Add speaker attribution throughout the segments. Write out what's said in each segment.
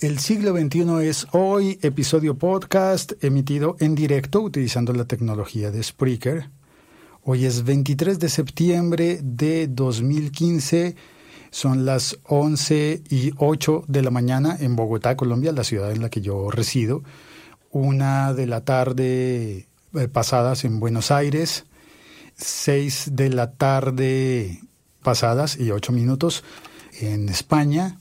Speaker 1: El siglo XXI es hoy episodio podcast emitido en directo utilizando la tecnología de Spreaker. Hoy es 23 de septiembre de 2015. Son las 11 y 8 de la mañana en Bogotá, Colombia, la ciudad en la que yo resido. Una de la tarde eh, pasadas en Buenos Aires. 6 de la tarde pasadas y 8 minutos en España.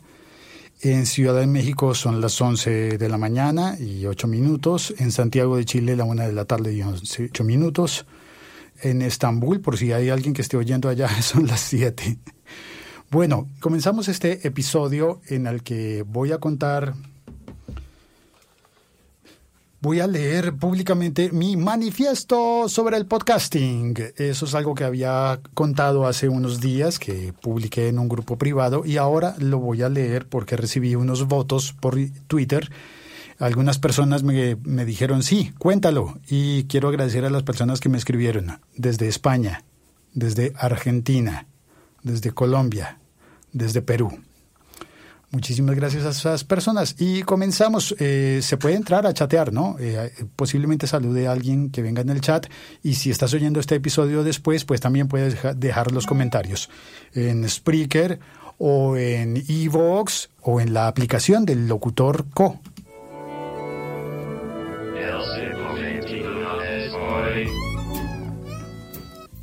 Speaker 1: En Ciudad de México son las 11 de la mañana y 8 minutos. En Santiago de Chile la 1 de la tarde y 8 minutos. En Estambul, por si hay alguien que esté oyendo allá, son las 7. Bueno, comenzamos este episodio en el que voy a contar voy a leer públicamente mi manifiesto sobre el podcasting. Eso es algo que había contado hace unos días, que publiqué en un grupo privado y ahora lo voy a leer porque recibí unos votos por Twitter. Algunas personas me, me dijeron, sí, cuéntalo. Y quiero agradecer a las personas que me escribieron desde España, desde Argentina, desde Colombia, desde Perú. Muchísimas gracias a esas personas. Y comenzamos. Eh, se puede entrar a chatear, ¿no? Eh, posiblemente salude a alguien que venga en el chat. Y si estás oyendo este episodio después, pues también puedes dejar los comentarios en Spreaker o en Evox o en la aplicación del locutor Co.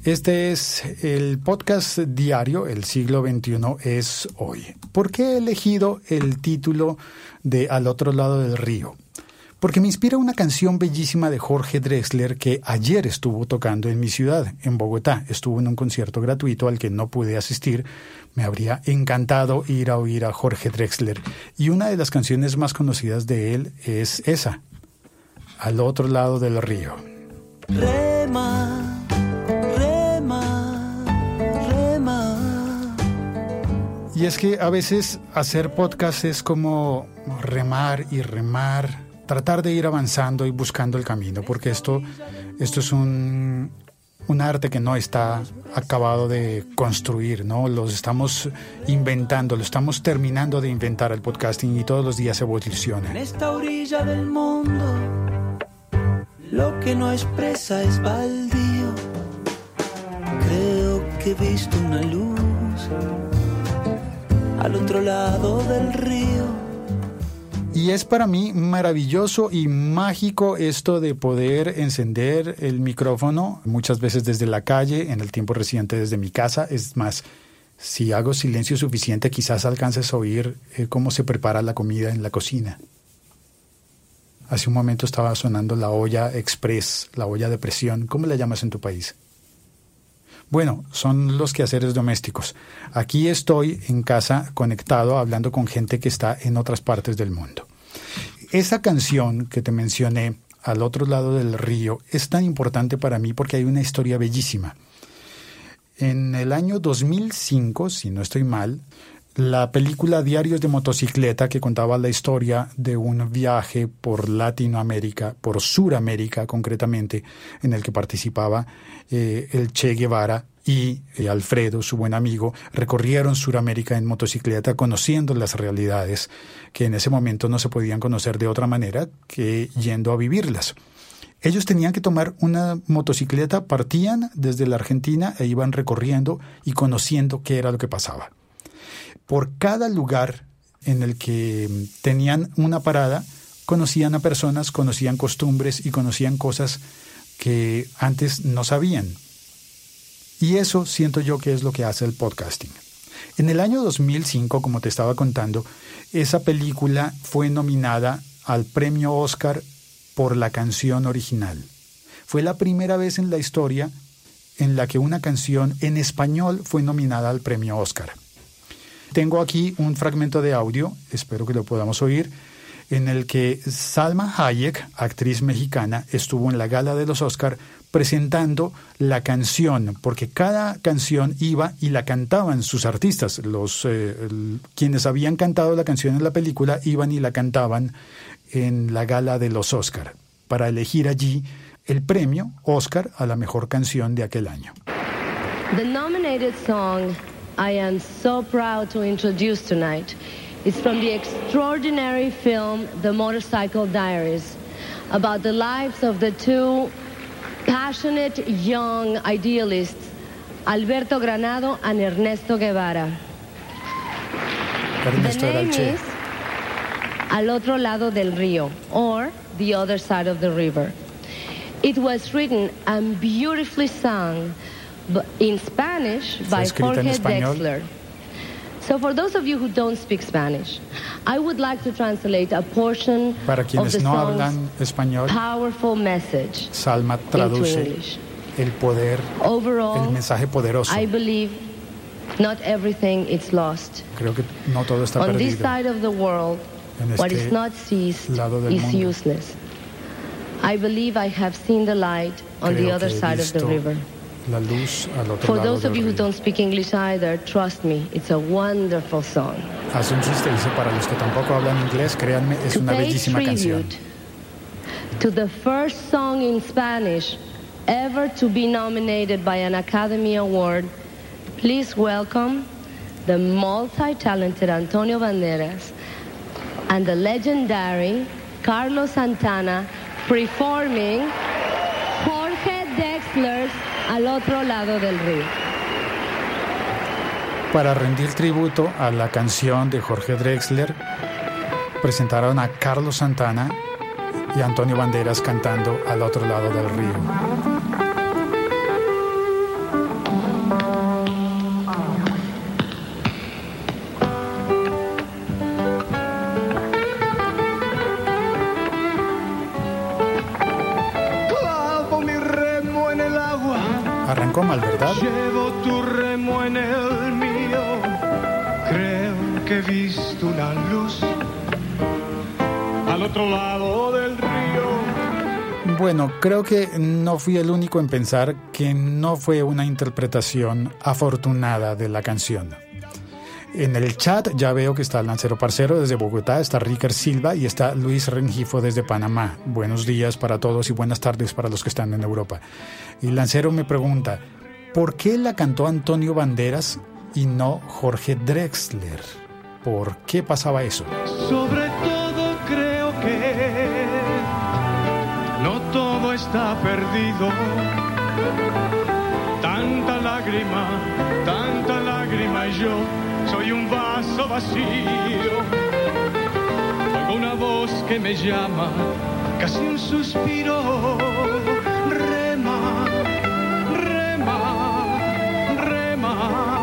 Speaker 1: Este es el podcast diario El siglo XXI es hoy. ¿Por qué he elegido el título de Al otro lado del río? Porque me inspira una canción bellísima de Jorge Drexler que ayer estuvo tocando en mi ciudad, en Bogotá. Estuvo en un concierto gratuito al que no pude asistir. Me habría encantado ir a oír a Jorge Drexler. Y una de las canciones más conocidas de él es esa, Al otro lado del río. Y es que a veces hacer podcast es como remar y remar, tratar de ir avanzando y buscando el camino, porque esto, esto es un, un arte que no está acabado de construir, ¿no? Los estamos inventando, lo estamos terminando de inventar el podcasting y todos los días evoluciona. En esta orilla del mundo, lo que no expresa es baldío. Creo que he visto una luz al otro lado del río. Y es para mí maravilloso y mágico esto de poder encender el micrófono, muchas veces desde la calle, en el tiempo reciente desde mi casa. Es más, si hago silencio suficiente, quizás alcances a oír eh, cómo se prepara la comida en la cocina. Hace un momento estaba sonando la olla express, la olla de presión. ¿Cómo la llamas en tu país? Bueno, son los quehaceres domésticos. Aquí estoy en casa conectado hablando con gente que está en otras partes del mundo. Esa canción que te mencioné al otro lado del río es tan importante para mí porque hay una historia bellísima. En el año 2005, si no estoy mal, la película Diarios de motocicleta que contaba la historia de un viaje por Latinoamérica, por Suramérica concretamente, en el que participaba eh, el Che Guevara y eh, Alfredo, su buen amigo, recorrieron Suramérica en motocicleta conociendo las realidades que en ese momento no se podían conocer de otra manera que yendo a vivirlas. Ellos tenían que tomar una motocicleta, partían desde la Argentina e iban recorriendo y conociendo qué era lo que pasaba por cada lugar en el que tenían una parada, conocían a personas, conocían costumbres y conocían cosas que antes no sabían. Y eso siento yo que es lo que hace el podcasting. En el año 2005, como te estaba contando, esa película fue nominada al premio Oscar por la canción original. Fue la primera vez en la historia en la que una canción en español fue nominada al premio Oscar. Tengo aquí un fragmento de audio, espero que lo podamos oír, en el que Salma Hayek, actriz mexicana, estuvo en la gala de los Oscar presentando la canción, porque cada canción iba y la cantaban sus artistas. Los eh, quienes habían cantado la canción en la película iban y la cantaban en la gala de los Oscar para elegir allí el premio Oscar a la mejor canción de aquel año.
Speaker 2: The nominated I am so proud to introduce tonight is from the extraordinary film The Motorcycle Diaries about the lives of the two passionate young idealists, Alberto Granado and Ernesto Guevara.
Speaker 1: Ernesto
Speaker 2: the name is Al Otro Lado del Río, or The Other Side of the River. It was written and beautifully sung in Spanish by Jorge. Drexler. So for those of you who don't speak Spanish, I would like to translate a portion
Speaker 1: Para
Speaker 2: of the
Speaker 1: no hablan español,
Speaker 2: powerful message
Speaker 1: Salma
Speaker 2: into
Speaker 1: traduce
Speaker 2: English.
Speaker 1: el poder, el
Speaker 2: Overall,
Speaker 1: mensaje poderoso.
Speaker 2: I believe not everything is lost.
Speaker 1: Creo que no todo está
Speaker 2: On this side of the world,
Speaker 1: En
Speaker 2: what
Speaker 1: este
Speaker 2: is not seized is
Speaker 1: mundo.
Speaker 2: useless. I believe I have seen the light on the other side of the river.
Speaker 1: La luz al otro
Speaker 2: For
Speaker 1: lado
Speaker 2: those of you who don't speak English either, trust me, it's a wonderful song.
Speaker 1: Hace un chiste, dice, para los que tampoco hablan inglés, créanme, es
Speaker 2: to
Speaker 1: una bellísima canción.
Speaker 2: to the first song in Spanish ever to be nominated by an Academy Award, please welcome the multi-talented Antonio Banderas and the legendary Carlos Santana performing Jorge Drexler's Al Otro Lado del Río.
Speaker 1: Para rendir tributo a la canción de Jorge Drexler, presentaron a Carlos Santana y Antonio Banderas cantando al otro lado del río.
Speaker 3: Creo que
Speaker 1: no fui el único en pensar que no fue una interpretación afortunada de la canción. En el chat ya veo que está Lancero Parcero desde Bogotá, está Ricker Silva y está Luis Rengifo desde Panamá. Buenos días para todos y buenas tardes para los que están en Europa. Y Lancero me pregunta, ¿por qué la cantó Antonio Banderas y no Jorge Drexler? ¿Por qué pasaba eso?
Speaker 3: Sobre todo perdido. Tanta lágrima, tanta lágrima y yo soy un vaso vacío. Oigo una voz que me llama, casi un suspiro. Rema, rema, rema.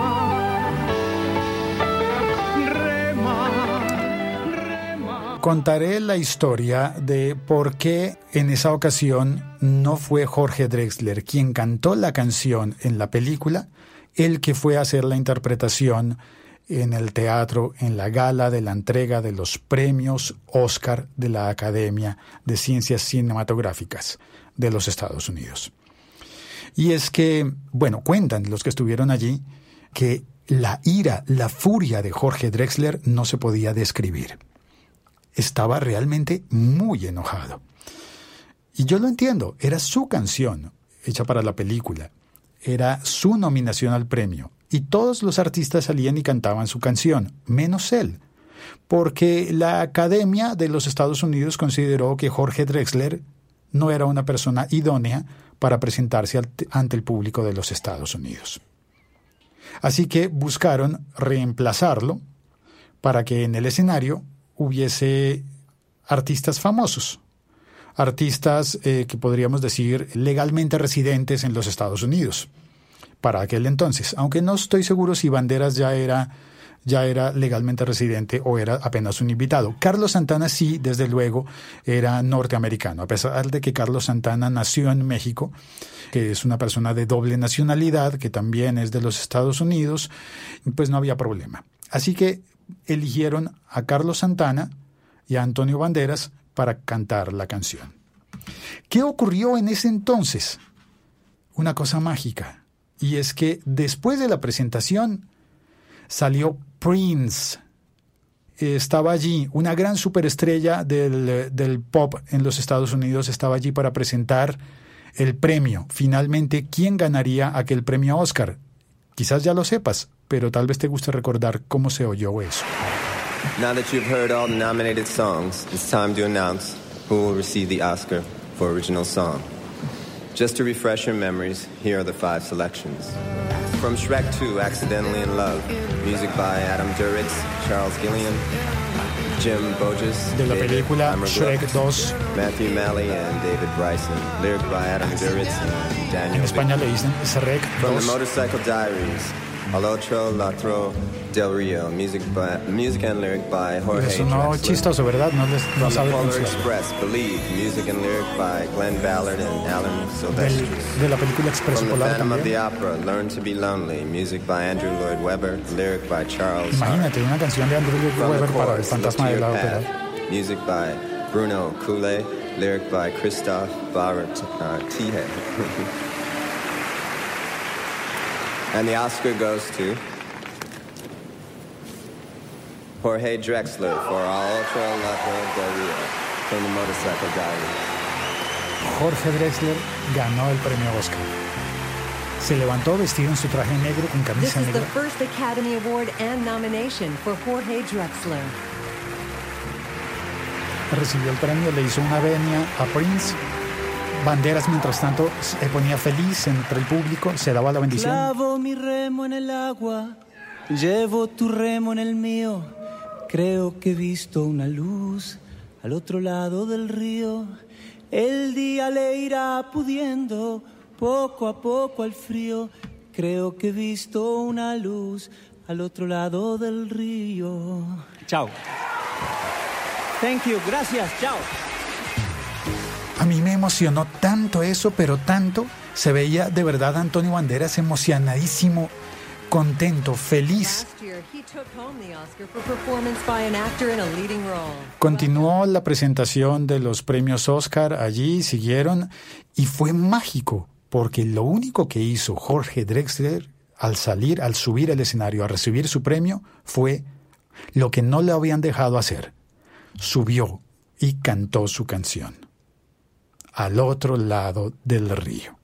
Speaker 1: Contaré la historia de por qué en esa ocasión no fue Jorge Drexler quien cantó la canción en la película, el que fue a hacer la interpretación en el teatro en la gala de la entrega de los premios Oscar de la Academia de Ciencias Cinematográficas de los Estados Unidos. Y es que, bueno, cuentan los que estuvieron allí que la ira, la furia de Jorge Drexler no se podía describir estaba realmente muy enojado. Y yo lo entiendo, era su canción hecha para la película, era su nominación al premio, y todos los artistas salían y cantaban su canción, menos él, porque la Academia de los Estados Unidos consideró que Jorge Drexler no era una persona idónea para presentarse ante el público de los Estados Unidos. Así que buscaron reemplazarlo para que en el escenario hubiese artistas famosos, artistas eh, que podríamos decir legalmente residentes en los Estados Unidos para aquel entonces, aunque no estoy seguro si Banderas ya era ya era legalmente residente o era apenas un invitado. Carlos Santana sí, desde luego, era norteamericano, a pesar de que Carlos Santana nació en México, que es una persona de doble nacionalidad, que también es de los Estados Unidos, pues no había problema. Así que eligieron a Carlos Santana y a Antonio Banderas para cantar la canción. ¿Qué ocurrió en ese entonces? Una cosa mágica. Y es que después de la presentación salió Prince. Estaba allí, una gran superestrella del, del pop en los Estados Unidos estaba allí para presentar el premio. Finalmente, ¿quién ganaría aquel premio Oscar? Quizás ya lo sepas, pero tal vez te guste recordar cómo se oyó eso.
Speaker 4: Now that you've heard all the nominated songs, it's time to announce who will receive the Oscar for Original Song. Just to refresh your memories, here are the five selections. From Shrek 2, Accidentally in Love, music by Adam Duritz, Charles Gillian, Jim Bogus,
Speaker 1: De la
Speaker 4: David
Speaker 1: película
Speaker 4: Amergluck,
Speaker 1: Shrek 2,
Speaker 4: Matthew Malley, and David Bryson, lyric by Adam Duritz and Daniel
Speaker 1: en España le dicen Shrek
Speaker 4: From the
Speaker 1: 2.
Speaker 4: Motorcycle Diaries, Al otro latro del río, music, by, music and lyric by Jorge
Speaker 1: Eso no
Speaker 4: Drexler.
Speaker 1: chistoso, ¿verdad? No, les, no
Speaker 4: the
Speaker 1: sabe.
Speaker 4: Express, Believe, music and lyric by Glenn Ballard and Alan
Speaker 1: Del-
Speaker 4: Silvestri.
Speaker 1: de la película Expreso
Speaker 4: From the
Speaker 1: Polar
Speaker 4: Phantom of the
Speaker 1: también.
Speaker 4: Opera, Learn to be Lonely, music by Andrew Lloyd Webber, lyric by Charles.
Speaker 1: Imagínate una canción de Andrew Lloyd
Speaker 4: From the
Speaker 1: Webber para el fantasma de la ópera.
Speaker 4: Music by Bruno Coulet, lyric by Christoph Barrett uh. and the Oscar goes to Jorge Drexler for Al Otro Lado del Rio from the Motorcycle Diaries.
Speaker 1: Jorge Drexler ganó el premio Oscar. Se levantó vestido en su traje negro con
Speaker 5: This
Speaker 1: camisa
Speaker 5: is the first Academy Award and nomination for Jorge Drexler.
Speaker 1: Recibió el premio, le hizo una venia a Prince. Banderas, mientras tanto, se ponía feliz entre el público, se daba la bendición.
Speaker 6: Clavo mi remo en el agua, llevo tu remo en el mío. Creo que he visto una luz al otro lado del río. El día le irá pudiendo poco a poco al frío. Creo que he visto una luz al otro lado del río. Chao. Thank you, gracias, chao.
Speaker 1: A mí me emocionó tanto eso, pero tanto. Se veía de verdad a Antonio Banderas emocionadísimo, contento, feliz. Continuó la presentación de los premios Oscar allí, siguieron, y fue mágico, porque lo único que hizo Jorge Drexler al salir, al subir al escenario a recibir su premio, fue lo que no le habían dejado hacer. Subió y cantó su canción. Al otro lado del río.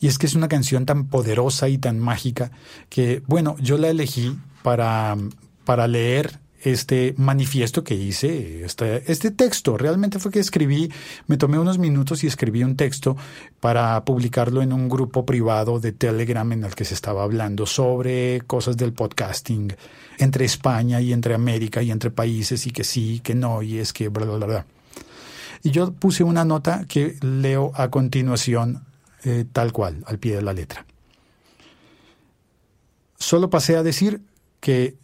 Speaker 1: Y es que es una canción tan poderosa y tan mágica que, bueno, yo la elegí para, para leer este manifiesto que hice, este, este texto. Realmente fue que escribí, me tomé unos minutos y escribí un texto para publicarlo en un grupo privado de Telegram en el que se estaba hablando sobre cosas del podcasting entre España y entre América y entre países y que sí, que no, y es que bla, bla, bla. Y yo puse una nota que leo a continuación eh, tal cual, al pie de la letra. Solo pasé a decir que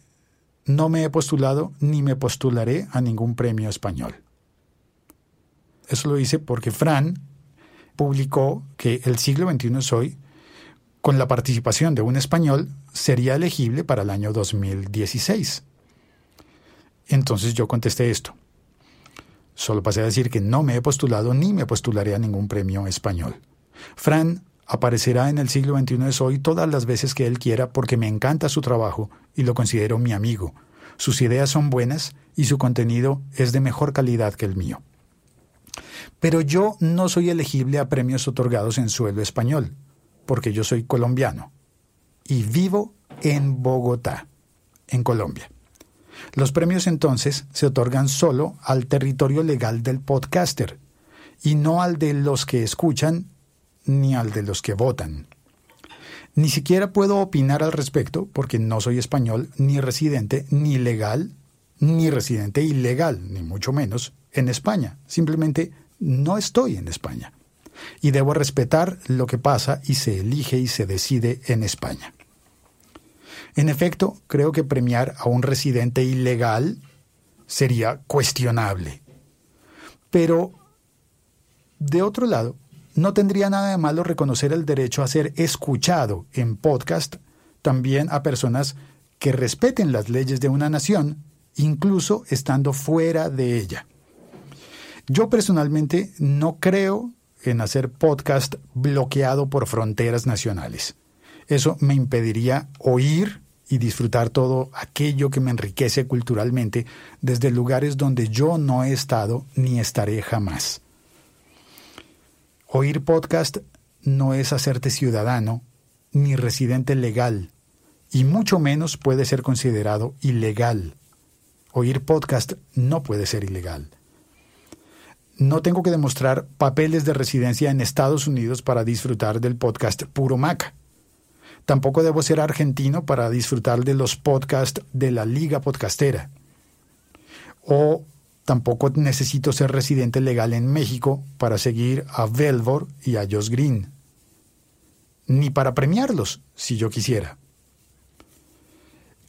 Speaker 1: no me he postulado ni me postularé a ningún premio español. Eso lo hice porque Fran publicó que el siglo XXI es hoy, con la participación de un español, sería elegible para el año 2016. Entonces yo contesté esto. Solo pasé a decir que no me he postulado ni me postularé a ningún premio español. Fran aparecerá en el siglo XXI es hoy todas las veces que él quiera porque me encanta su trabajo y lo considero mi amigo. Sus ideas son buenas y su contenido es de mejor calidad que el mío. Pero yo no soy elegible a premios otorgados en suelo español, porque yo soy colombiano y vivo en Bogotá, en Colombia. Los premios entonces se otorgan solo al territorio legal del podcaster y no al de los que escuchan ni al de los que votan. Ni siquiera puedo opinar al respecto porque no soy español ni residente ni legal ni residente ilegal, ni mucho menos, en España. Simplemente no estoy en España. Y debo respetar lo que pasa y se elige y se decide en España. En efecto, creo que premiar a un residente ilegal sería cuestionable. Pero, de otro lado, no tendría nada de malo reconocer el derecho a ser escuchado en podcast también a personas que respeten las leyes de una nación, incluso estando fuera de ella. Yo personalmente no creo en hacer podcast bloqueado por fronteras nacionales. Eso me impediría oír y disfrutar todo aquello que me enriquece culturalmente desde lugares donde yo no he estado ni estaré jamás. Oír podcast no es hacerte ciudadano ni residente legal, y mucho menos puede ser considerado ilegal. oír podcast no puede ser ilegal. No tengo que demostrar papeles de residencia en Estados Unidos para disfrutar del podcast Puro Mac. Tampoco debo ser argentino para disfrutar de los podcasts de la Liga Podcastera. O tampoco necesito ser residente legal en México para seguir a Velvor y a Josh Green. Ni para premiarlos, si yo quisiera.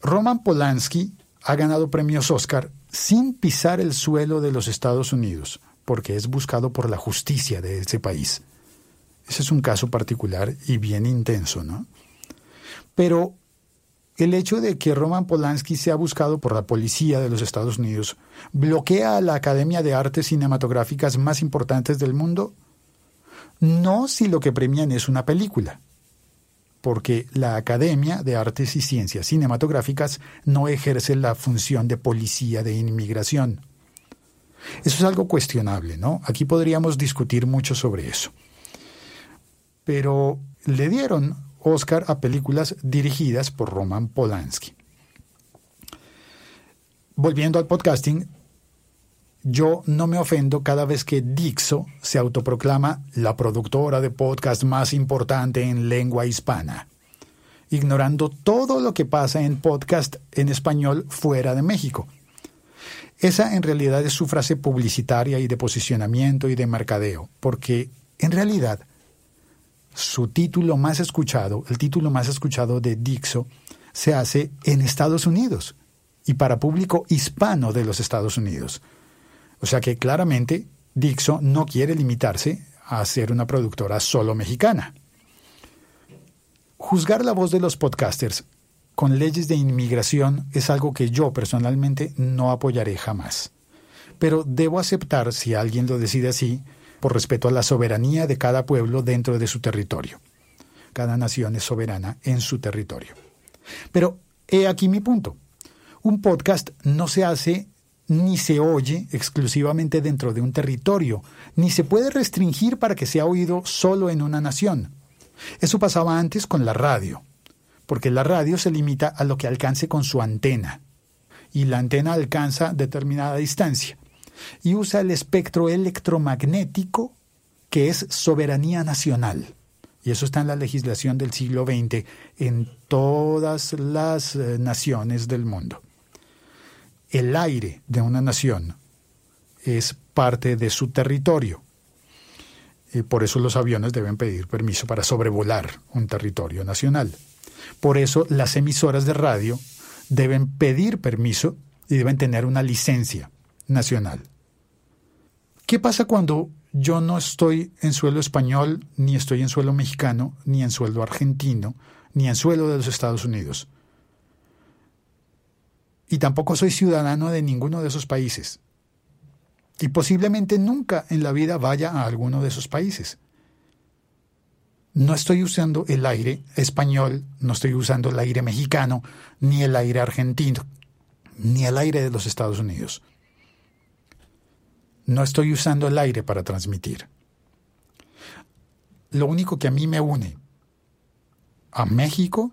Speaker 1: Roman Polanski ha ganado premios Oscar sin pisar el suelo de los Estados Unidos, porque es buscado por la justicia de ese país. Ese es un caso particular y bien intenso, ¿no? Pero el hecho de que Roman Polanski sea buscado por la policía de los Estados Unidos bloquea a la Academia de Artes Cinematográficas más importantes del mundo, no si lo que premian es una película, porque la Academia de Artes y Ciencias Cinematográficas no ejerce la función de policía de inmigración. Eso es algo cuestionable, ¿no? Aquí podríamos discutir mucho sobre eso. Pero le dieron Oscar a películas dirigidas por Roman Polanski. Volviendo al podcasting, yo no me ofendo cada vez que Dixo se autoproclama la productora de podcast más importante en lengua hispana, ignorando todo lo que pasa en podcast en español fuera de México. Esa en realidad es su frase publicitaria y de posicionamiento y de mercadeo, porque en realidad su título más escuchado, el título más escuchado de Dixo, se hace en Estados Unidos y para público hispano de los Estados Unidos. O sea que claramente Dixo no quiere limitarse a ser una productora solo mexicana. Juzgar la voz de los podcasters con leyes de inmigración es algo que yo personalmente no apoyaré jamás. Pero debo aceptar, si alguien lo decide así, por respeto a la soberanía de cada pueblo dentro de su territorio. Cada nación es soberana en su territorio. Pero he aquí mi punto. Un podcast no se hace ni se oye exclusivamente dentro de un territorio, ni se puede restringir para que sea oído solo en una nación. Eso pasaba antes con la radio, porque la radio se limita a lo que alcance con su antena, y la antena alcanza determinada distancia y usa el espectro electromagnético que es soberanía nacional. Y eso está en la legislación del siglo XX en todas las eh, naciones del mundo. El aire de una nación es parte de su territorio. Y por eso los aviones deben pedir permiso para sobrevolar un territorio nacional. Por eso las emisoras de radio deben pedir permiso y deben tener una licencia nacional. ¿Qué pasa cuando yo no estoy en suelo español, ni estoy en suelo mexicano, ni en suelo argentino, ni en suelo de los Estados Unidos? Y tampoco soy ciudadano de ninguno de esos países. Y posiblemente nunca en la vida vaya a alguno de esos países. No estoy usando el aire español, no estoy usando el aire mexicano, ni el aire argentino, ni el aire de los Estados Unidos. No estoy usando el aire para transmitir. Lo único que a mí me une a México,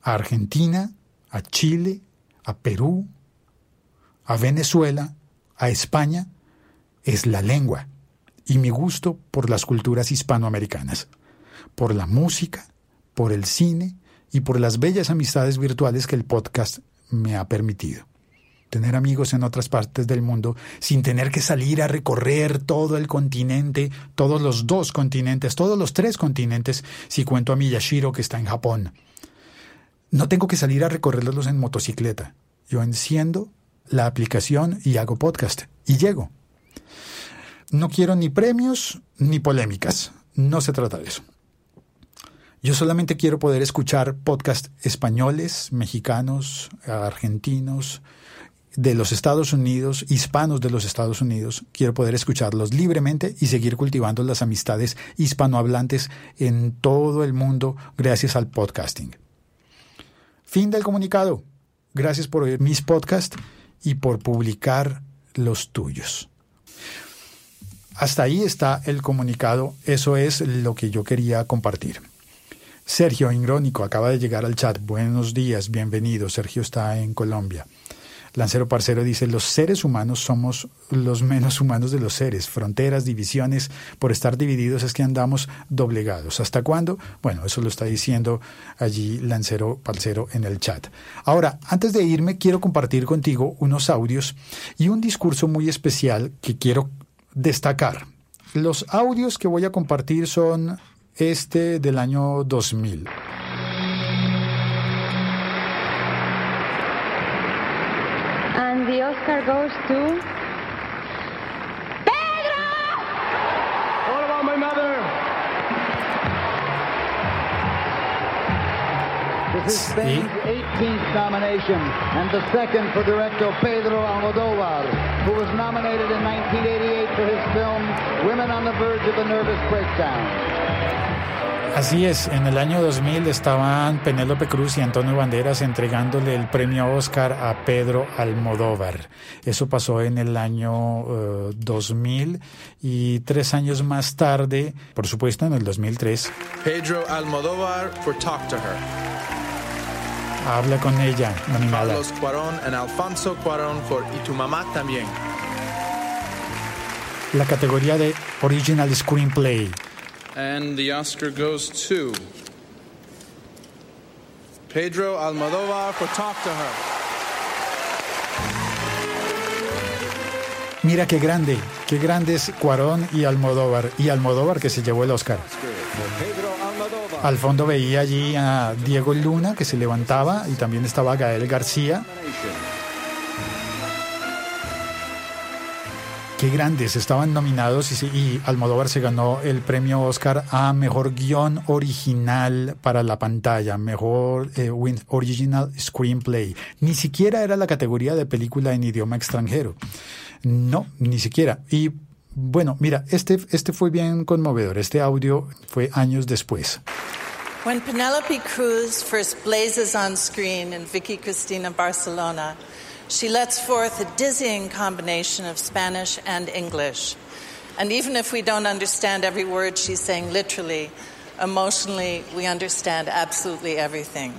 Speaker 1: a Argentina, a Chile, a Perú, a Venezuela, a España, es la lengua y mi gusto por las culturas hispanoamericanas, por la música, por el cine y por las bellas amistades virtuales que el podcast me ha permitido tener amigos en otras partes del mundo sin tener que salir a recorrer todo el continente, todos los dos continentes, todos los tres continentes, si cuento a Miyashiro que está en Japón. No tengo que salir a recorrerlos en motocicleta. Yo enciendo la aplicación y hago podcast y llego. No quiero ni premios ni polémicas. No se trata de eso. Yo solamente quiero poder escuchar podcast españoles, mexicanos, argentinos, de los Estados Unidos, hispanos de los Estados Unidos, quiero poder escucharlos libremente y seguir cultivando las amistades hispanohablantes en todo el mundo gracias al podcasting. Fin del comunicado. Gracias por oír mis podcasts y por publicar los tuyos. Hasta ahí está el comunicado. Eso es lo que yo quería compartir. Sergio Ingrónico acaba de llegar al chat. Buenos días, bienvenido. Sergio está en Colombia. Lancero Parcero dice, los seres humanos somos los menos humanos de los seres. Fronteras, divisiones, por estar divididos es que andamos doblegados. ¿Hasta cuándo? Bueno, eso lo está diciendo allí Lancero Parcero en el chat. Ahora, antes de irme, quiero compartir contigo unos audios y un discurso muy especial que quiero destacar. Los audios que voy a compartir son este del año 2000.
Speaker 2: Oscar goes to Pedro!
Speaker 3: What about my mother?
Speaker 7: This is Spain's 18th nomination and the second for director Pedro Almodovar, who was nominated in 1988 for his film Women on the Verge of a Nervous Breakdown.
Speaker 1: Así es, en el año 2000 estaban Penélope Cruz y Antonio Banderas entregándole el premio Oscar a Pedro Almodóvar. Eso pasó en el año eh, 2000 y tres años más tarde, por supuesto en el 2003,
Speaker 8: Pedro Almodóvar for Talk to Her.
Speaker 1: habla con ella, nominada.
Speaker 8: Carlos Cuarón and Alfonso Cuarón for Y tu mamá también.
Speaker 1: La categoría de Original Screenplay.
Speaker 8: And the Oscar goes to Pedro Almodóvar for Talk to Her.
Speaker 1: Mira qué grande, qué grandes Cuarón y Almodóvar. Y Almodóvar que se llevó el Oscar. Al fondo veía allí a Diego Luna que se levantaba y también estaba Gael García. Qué grandes, estaban nominados y, y Almodóvar se ganó el premio Oscar a mejor guion original para la pantalla, mejor eh, original screenplay. Ni siquiera era la categoría de película en idioma extranjero. No, ni siquiera. Y bueno, mira, este, este fue bien conmovedor. Este audio fue años después.
Speaker 9: When Penelope Cruz first blazes on screen in Vicky Cristina Barcelona, she lets forth a dizzying combination of Spanish and English. And even if we don't understand every word she's saying literally, emotionally, we understand absolutely everything.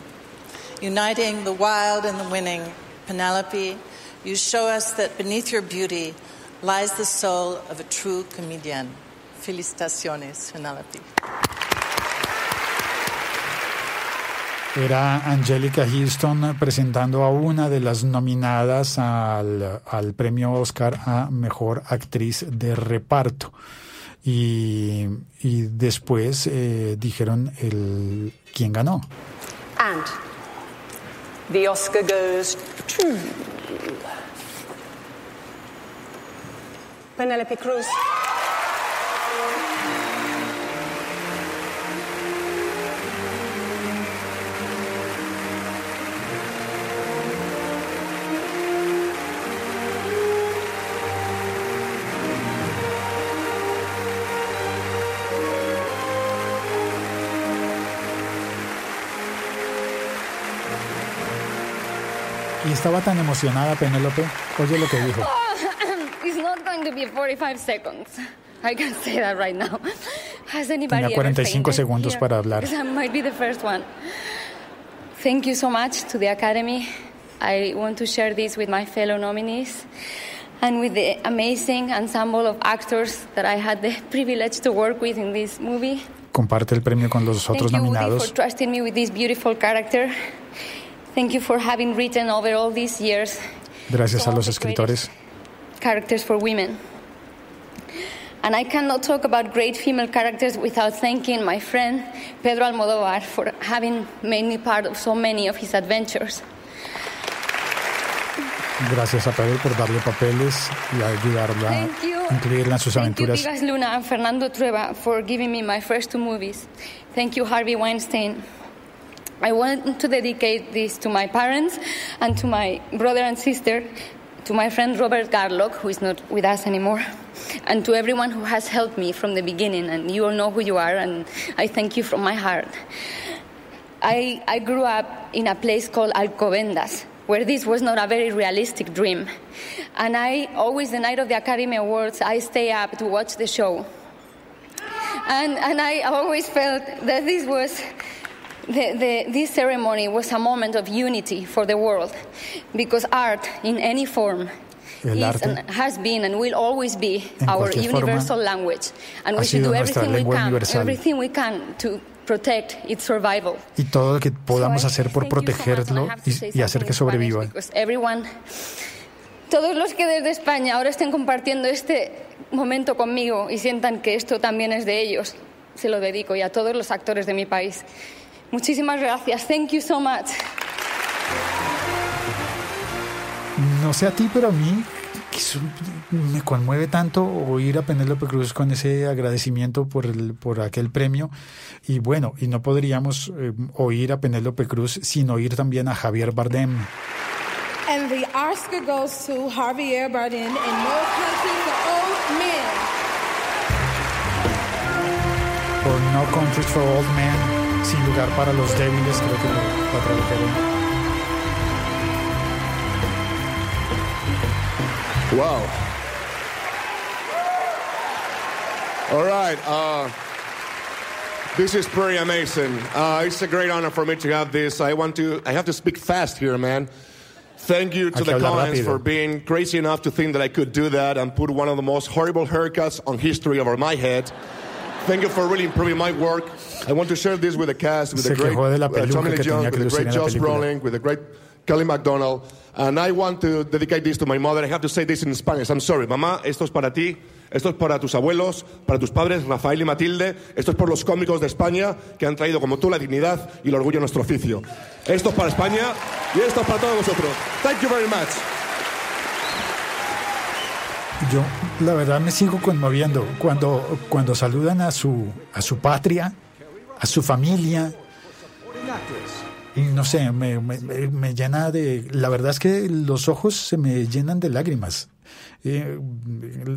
Speaker 9: Uniting the wild and the winning, Penelope, you show us that beneath your beauty lies the soul of a true comedian. Felicitaciones, Penelope.
Speaker 1: Era Angelica Houston presentando a una de las nominadas al, al premio Oscar a Mejor Actriz de Reparto. Y, y después eh, dijeron el quién ganó.
Speaker 10: And the Oscar goes to Penelope Cruz.
Speaker 1: Estaba tan emocionada Penélope. Oye lo que dijo.
Speaker 11: it's not going to be 45 seconds. I can say that right now. Has anybody
Speaker 1: Tenía
Speaker 11: ever
Speaker 1: 45
Speaker 11: fainted
Speaker 1: segundos
Speaker 11: here?
Speaker 1: para hablar.
Speaker 11: I might be the first one. Thank you so much to the Academy. I want to share this with my fellow nominees and with the amazing ensemble of actors that I had the privilege to work with in this movie.
Speaker 1: Comparte el premio con los otros
Speaker 11: Thank you, Woody,
Speaker 1: nominados.
Speaker 11: for trusting me with this beautiful character. Thank you for having written over all these years
Speaker 1: Gracias a los escritores.
Speaker 11: characters for women. And I cannot talk about great female characters without thanking my friend Pedro Almodovar for having made me part of so many of his adventures.
Speaker 1: Gracias a Pedro por darle papeles y ayudarla a incluirla en sus
Speaker 11: Thank you,
Speaker 1: aventuras.
Speaker 11: Vigas Luna and Fernando Trueba, for giving me my first two movies. Thank you, Harvey Weinstein. I want to dedicate this to my parents and to my brother and sister, to my friend Robert Garlock, who is not with us anymore, and to everyone who has helped me from the beginning. And you all know who you are, and I thank you from my heart. I, I grew up in a place called Alcobendas, where this was not a very realistic dream. And I always, the night of the Academy Awards, I stay up to watch the show. And, and I always felt that this was the, the, this ceremony was a moment of unity for the world because art in any form
Speaker 1: El
Speaker 11: is and has been and will always be our
Speaker 1: cualquier forma,
Speaker 11: universal language and we should do everything we can
Speaker 1: universal.
Speaker 11: everything we can to protect its survival
Speaker 1: y todo lo que podamos hacer por
Speaker 11: so and I
Speaker 1: protegerlo
Speaker 11: say
Speaker 1: y, y hacer que sobreviva.
Speaker 11: everyone todos los que desde España ahora estén compartiendo este momento conmigo y sientan que esto también es de ellos, se lo dedico y a todos los actores de mi país. Muchísimas gracias. Thank you so much.
Speaker 1: No sé a ti, pero a mí me conmueve tanto oír a Penélope Cruz con ese agradecimiento por, el, por aquel premio. Y bueno, y no podríamos eh, oír a Penélope Cruz sin oír también a Javier Bardem.
Speaker 12: And the Oscar goes to Javier Bardem in No Country for Old Men.
Speaker 1: Por No Country for Old Men, Sin Lugar para los Débiles, creo que lo, lo tradujeron.
Speaker 13: Wow. All right. Uh, this is pretty amazing. Uh, it's a great honor for me to have this. I want to. I have to speak fast here, man. Thank you to the Collins for being crazy enough to think that I could do that and put one of the most horrible haircuts on history over my head. Thank you for really improving my work. I want to share this with the cast, with
Speaker 1: Se
Speaker 13: the great uh, Tommy Lee Jones, with the great Josh. Brolin, with the great Kelly MacDonald. And I want to dedicate this to my mother. I have to say this in Spanish. I'm sorry. Mamá, esto es para ti. Esto es para tus abuelos, para tus padres, Rafael y Matilde. Esto es por los cómicos de España que han traído como tú la dignidad y el orgullo a nuestro oficio. Esto es para España y esto es para todos vosotros. Thank you very much.
Speaker 1: Yo, la verdad, me sigo conmoviendo cuando, cuando saludan a su, a su patria, a su familia. Y no sé, me, me- llena de... La verdad es que los ojos se me llenan de lágrimas. Eh,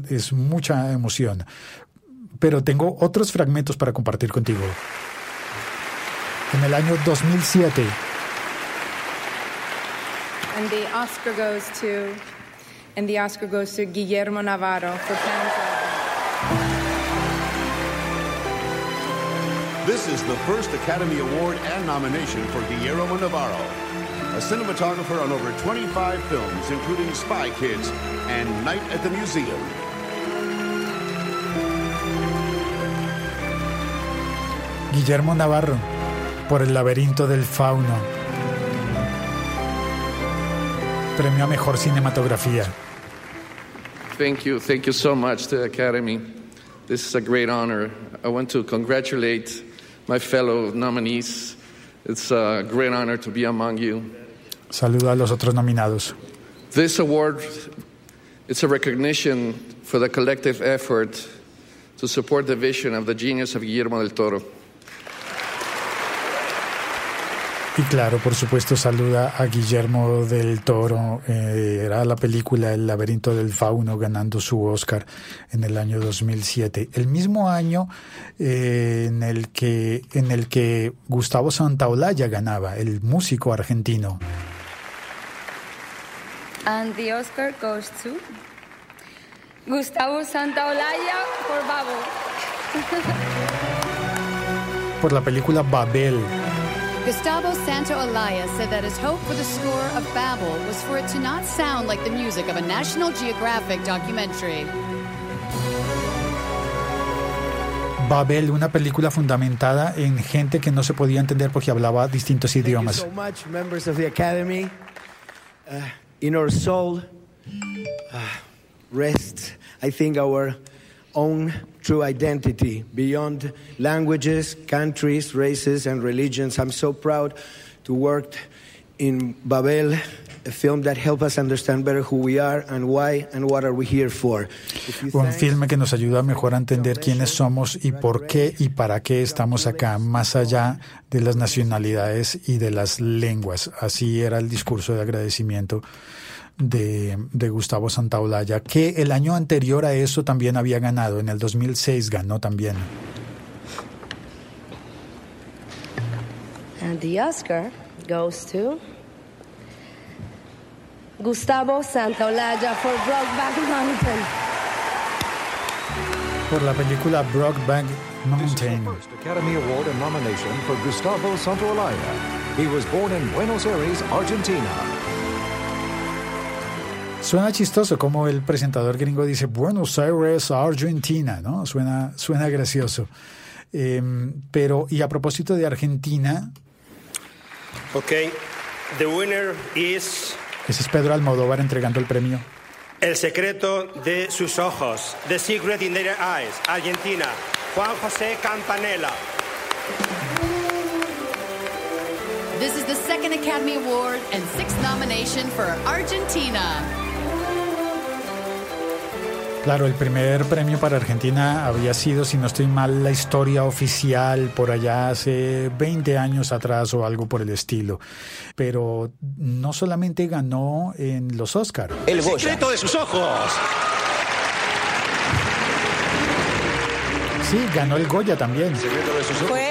Speaker 1: es mucha emoción. Pero tengo otros fragmentos para compartir contigo. En el año 2007,
Speaker 12: And the Oscar goes to, and the Oscar goes to Guillermo Navarro for Pan's
Speaker 14: This is the first Academy Award and nomination for Guillermo Navarro, a cinematographer on over 25 films, including Spy Kids and Night at the Museum.
Speaker 1: Guillermo Navarro, por el laberinto del fauno. Premio a Mejor Cinematografía.
Speaker 15: Thank you. Thank you so much to the Academy. This is a great honor. I want to congratulate my fellow nominees. It's a great honor to be among you.
Speaker 1: Saludo a los otros nominados.
Speaker 15: This award it's a recognition for the collective effort to support the vision of the genius of Guillermo del Toro.
Speaker 1: Y claro, por supuesto, saluda a Guillermo del Toro. Eh, era la película El laberinto del fauno ganando su Oscar en el año 2007. El mismo año eh, en, el que, en el que Gustavo Santaolalla ganaba, el músico argentino.
Speaker 11: And the Oscar goes to Gustavo Santaolalla por Babo.
Speaker 1: por la película Babel.
Speaker 16: Gustavo Santaolalla said that his hope for the score of Babel was for it to not sound like the music of a National Geographic documentary.
Speaker 1: Babel, una película fundamentada en gente que no se podía entender porque hablaba distintos
Speaker 17: Thank you
Speaker 1: idiomas.
Speaker 17: so much, members of the Academy. Uh, in our soul uh, rests, I think, our own true identity beyond languages, countries, races, and religions. I'm so proud to work in Babel, a film that helps us understand better who we are and why and what are we here for.
Speaker 1: Un filme que nos ayuda mejor a entender quiénes somos y por qué y para qué estamos acá, más allá de las nacionalidades y de las lenguas. Así era el discurso de agradecimiento de, de Gustavo Santaolalla, que el año anterior a eso también había ganado. En el 2006 ganó también.
Speaker 2: And the Oscar goes to Gustavo Santaolalla for Brokeback Mountain.
Speaker 1: Por la película Brokeback Mountain.
Speaker 18: First Academy Award and nomination for Gustavo Santaolalla. He was born in Buenos Aires, Argentina.
Speaker 1: Suena chistoso como el presentador gringo dice Buenos Aires, Argentina, ¿no? Suena, suena gracioso. Eh, pero, y a propósito de Argentina,
Speaker 19: Okay, the winner is
Speaker 1: ese es Pedro Almodóvar entregando el premio.
Speaker 19: El secreto de sus ojos, The Secret in Their Eyes, Argentina, Juan José Campanella.
Speaker 16: This is the second Academy Award and sixth nomination for Argentina.
Speaker 1: Claro, el primer premio para Argentina había sido, si no estoy mal, la historia oficial por allá hace 20 años atrás o algo por el estilo. Pero no solamente ganó en los Oscars.
Speaker 19: El secreto de sus ojos.
Speaker 1: Sí, ganó el Goya también.
Speaker 20: Fue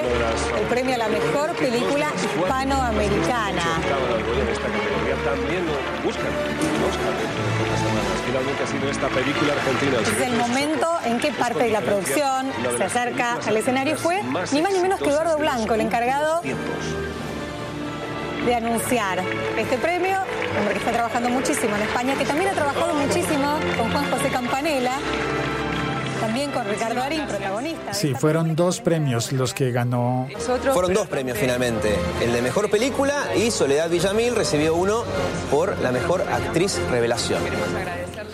Speaker 20: el premio a la mejor película hispanoamericana.
Speaker 21: También buscan dentro de pocas semanas. Finalmente ha sido esta película argentina.
Speaker 20: Es el momento en que parte de la producción se acerca al escenario. Fue ni más ni menos que Eduardo Blanco, el encargado de anunciar este premio, hombre que está trabajando muchísimo en España, que también ha trabajado muchísimo con Juan José Campanella, también con Ricardo Darín, protagonista.
Speaker 1: Sí, fueron dos premios los que ganó.
Speaker 22: Fueron dos premios finalmente, el de mejor película y Soledad Villamil recibió uno por la mejor actriz revelación.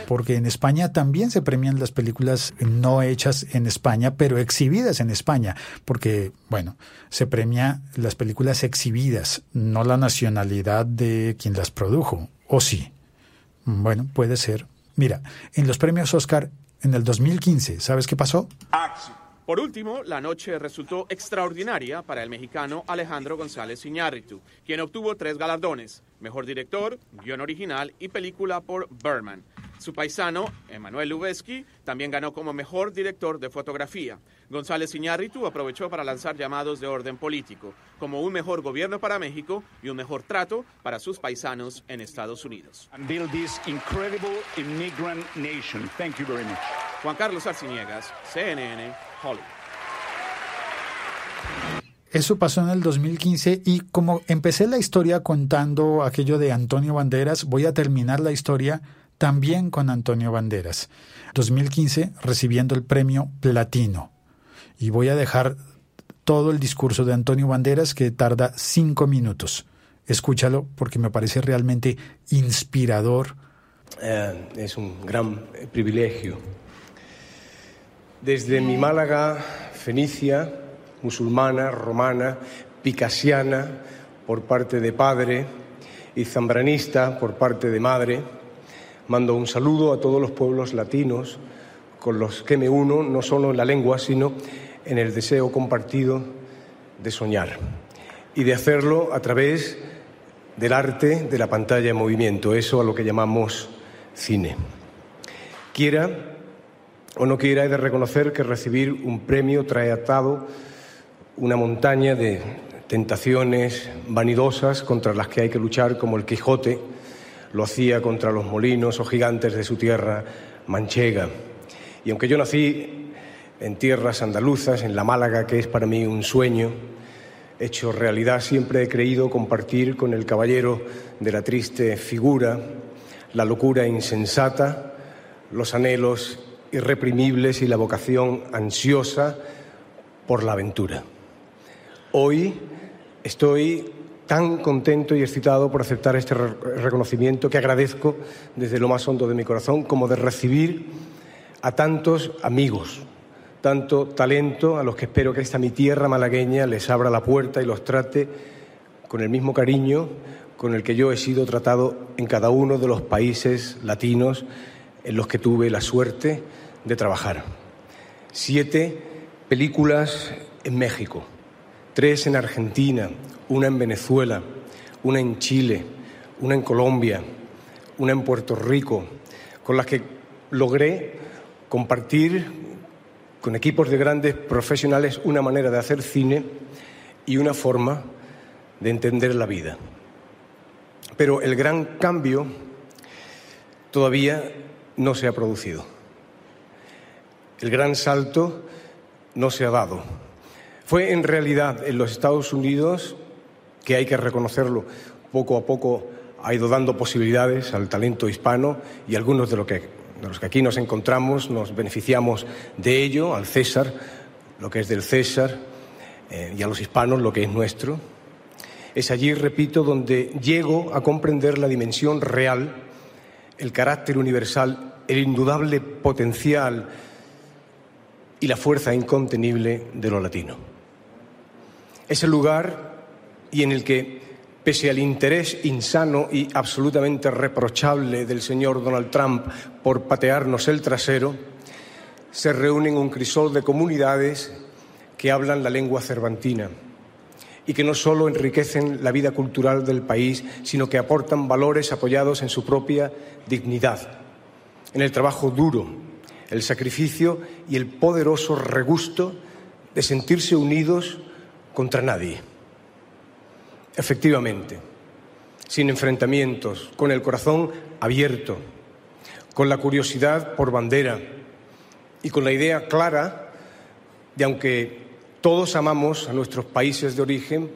Speaker 1: Porque en España también se premian las películas no hechas en España, pero exhibidas en España. Porque, bueno, se premia las películas exhibidas, no la nacionalidad de quien las produjo. ¿O sí? Bueno, puede ser. Mira, en los premios Oscar en el 2015, ¿sabes qué pasó?
Speaker 23: Por último, la noche resultó extraordinaria para el mexicano Alejandro González Iñárritu, quien obtuvo tres galardones: mejor director, guion original y película por Berman. Su paisano, Emanuel Lubezki, también ganó como mejor director de fotografía. González Iñárritu aprovechó para lanzar llamados de orden político, como un mejor gobierno para México y un mejor trato para sus paisanos en Estados Unidos.
Speaker 24: and build this incredible immigrant nation. Thank you very much.
Speaker 23: Juan Carlos Arciniegas, CNN, Hollywood.
Speaker 1: Eso pasó en el 2015 y como empecé la historia contando aquello de Antonio Banderas, voy a terminar la historia también con Antonio Banderas. 2015 recibiendo el premio Platino. Y voy a dejar todo el discurso de Antonio Banderas que tarda cinco minutos. Escúchalo porque me parece realmente inspirador.
Speaker 25: Eh, es un gran privilegio. Desde mi Málaga, Fenicia, musulmana, romana, picasiana por parte de padre y zambranista por parte de madre, mando un saludo a todos los pueblos latinos con los que me uno no solo en la lengua, sino en el deseo compartido de soñar y de hacerlo a través del arte de la pantalla en movimiento, eso a lo que llamamos cine. Quiera o no quiera, he de reconocer que recibir un premio trae atado una montaña de tentaciones vanidosas contra las que hay que luchar, como el Quijote lo hacía contra los molinos o gigantes de su tierra manchega. Y aunque yo nací en tierras andaluzas, en la Málaga, que es para mí un sueño, hecho realidad, siempre he creído compartir con el caballero de la triste figura la locura insensata, los anhelos irreprimibles y la vocación ansiosa por la aventura. Hoy estoy tan contento y excitado por aceptar este re- reconocimiento que agradezco desde lo más hondo de mi corazón, como de recibir a tantos amigos, tanto talento a los que espero que esta mi tierra malagueña les abra la puerta y los trate con el mismo cariño con el que yo he sido tratado en cada uno de los países latinos en los que tuve la suerte de trabajar. Siete películas en México, tres en Argentina, una en Venezuela, una en Chile, una en Colombia, una en Puerto Rico, con las que logré compartir con equipos de grandes profesionales una manera de hacer cine y una forma de entender la vida. Pero el gran cambio todavía no se ha producido. El gran salto no se ha dado. Fue en realidad en los Estados Unidos que hay que reconocerlo, poco a poco ha ido dando posibilidades al talento hispano y algunos de, que, los que aquí nos encontramos nos beneficiamos de ello, al César, lo que es del César, eh, y a los hispanos lo que es nuestro. Es allí, repito, donde llego a comprender la dimensión real, el carácter universal, el indudable potencial y la fuerza incontenible de lo latino. Es el lugar y en el que, pese al interés insano y absolutamente reprochable del señor Donald Trump por patearnos el trasero, se reúnen un crisol de comunidades que hablan la lengua cervantina y que no solo enriquecen la vida cultural del país, sino que aportan valores apoyados en su propia dignidad, en el trabajo duro, el sacrificio y el poderoso regusto de sentirse unidos contra nadie. Efectivamente, sin enfrentamientos, con el corazón abierto, con la curiosidad por bandera y con la idea clara de aunque todos amamos a nuestros países de origen,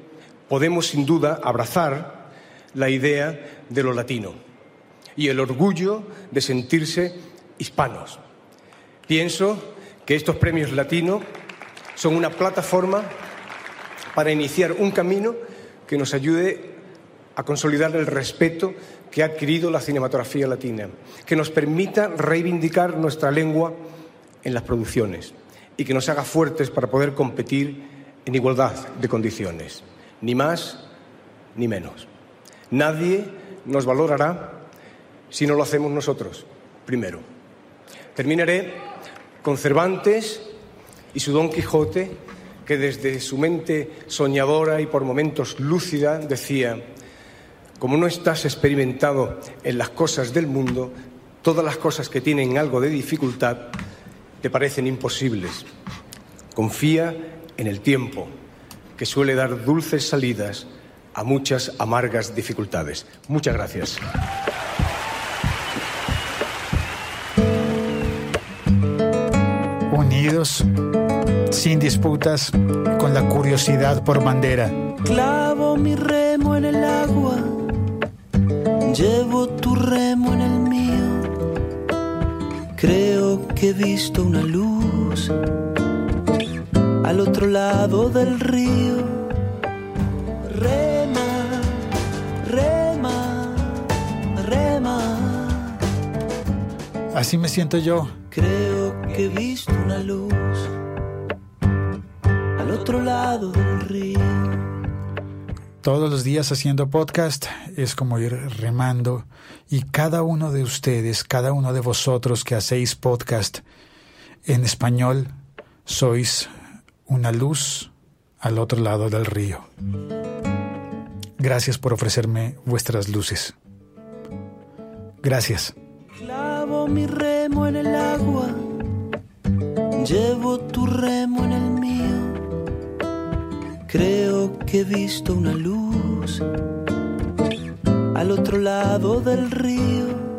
Speaker 25: podemos sin duda abrazar la idea de lo latino y el orgullo de sentirse hispanos. Pienso que estos premios latinos son una plataforma para iniciar un camino que nos ayude a consolidar el respeto que ha adquirido la cinematografía latina, que nos permita reivindicar nuestra lengua en las producciones y que nos haga fuertes para poder competir en igualdad de condiciones, ni más ni menos. Nadie nos valorará si no lo hacemos nosotros, primero. Terminaré con Cervantes y su Don Quijote que desde su mente soñadora y por momentos lúcida decía, como no estás experimentado en las cosas del mundo, todas las cosas que tienen algo de dificultad te parecen imposibles. Confía en el tiempo, que suele dar dulces salidas a muchas amargas dificultades. Muchas gracias.
Speaker 1: Unidos sin disputas, con la curiosidad por bandera.
Speaker 26: Clavo mi remo en el agua, llevo tu remo en el mío. Creo que he visto una luz al otro lado del río. Rema, rema, rema.
Speaker 1: Así me siento yo.
Speaker 26: Creo que he visto una luz otro lado del río.
Speaker 1: Todos los días haciendo podcast es como ir remando y cada uno de ustedes, cada uno de vosotros que hacéis podcast en español, sois una luz al otro lado del río. Gracias por ofrecerme vuestras luces. Gracias.
Speaker 26: Clavo mi remo en el agua, llevo tu remo en el Creo que he visto una luz al otro lado del río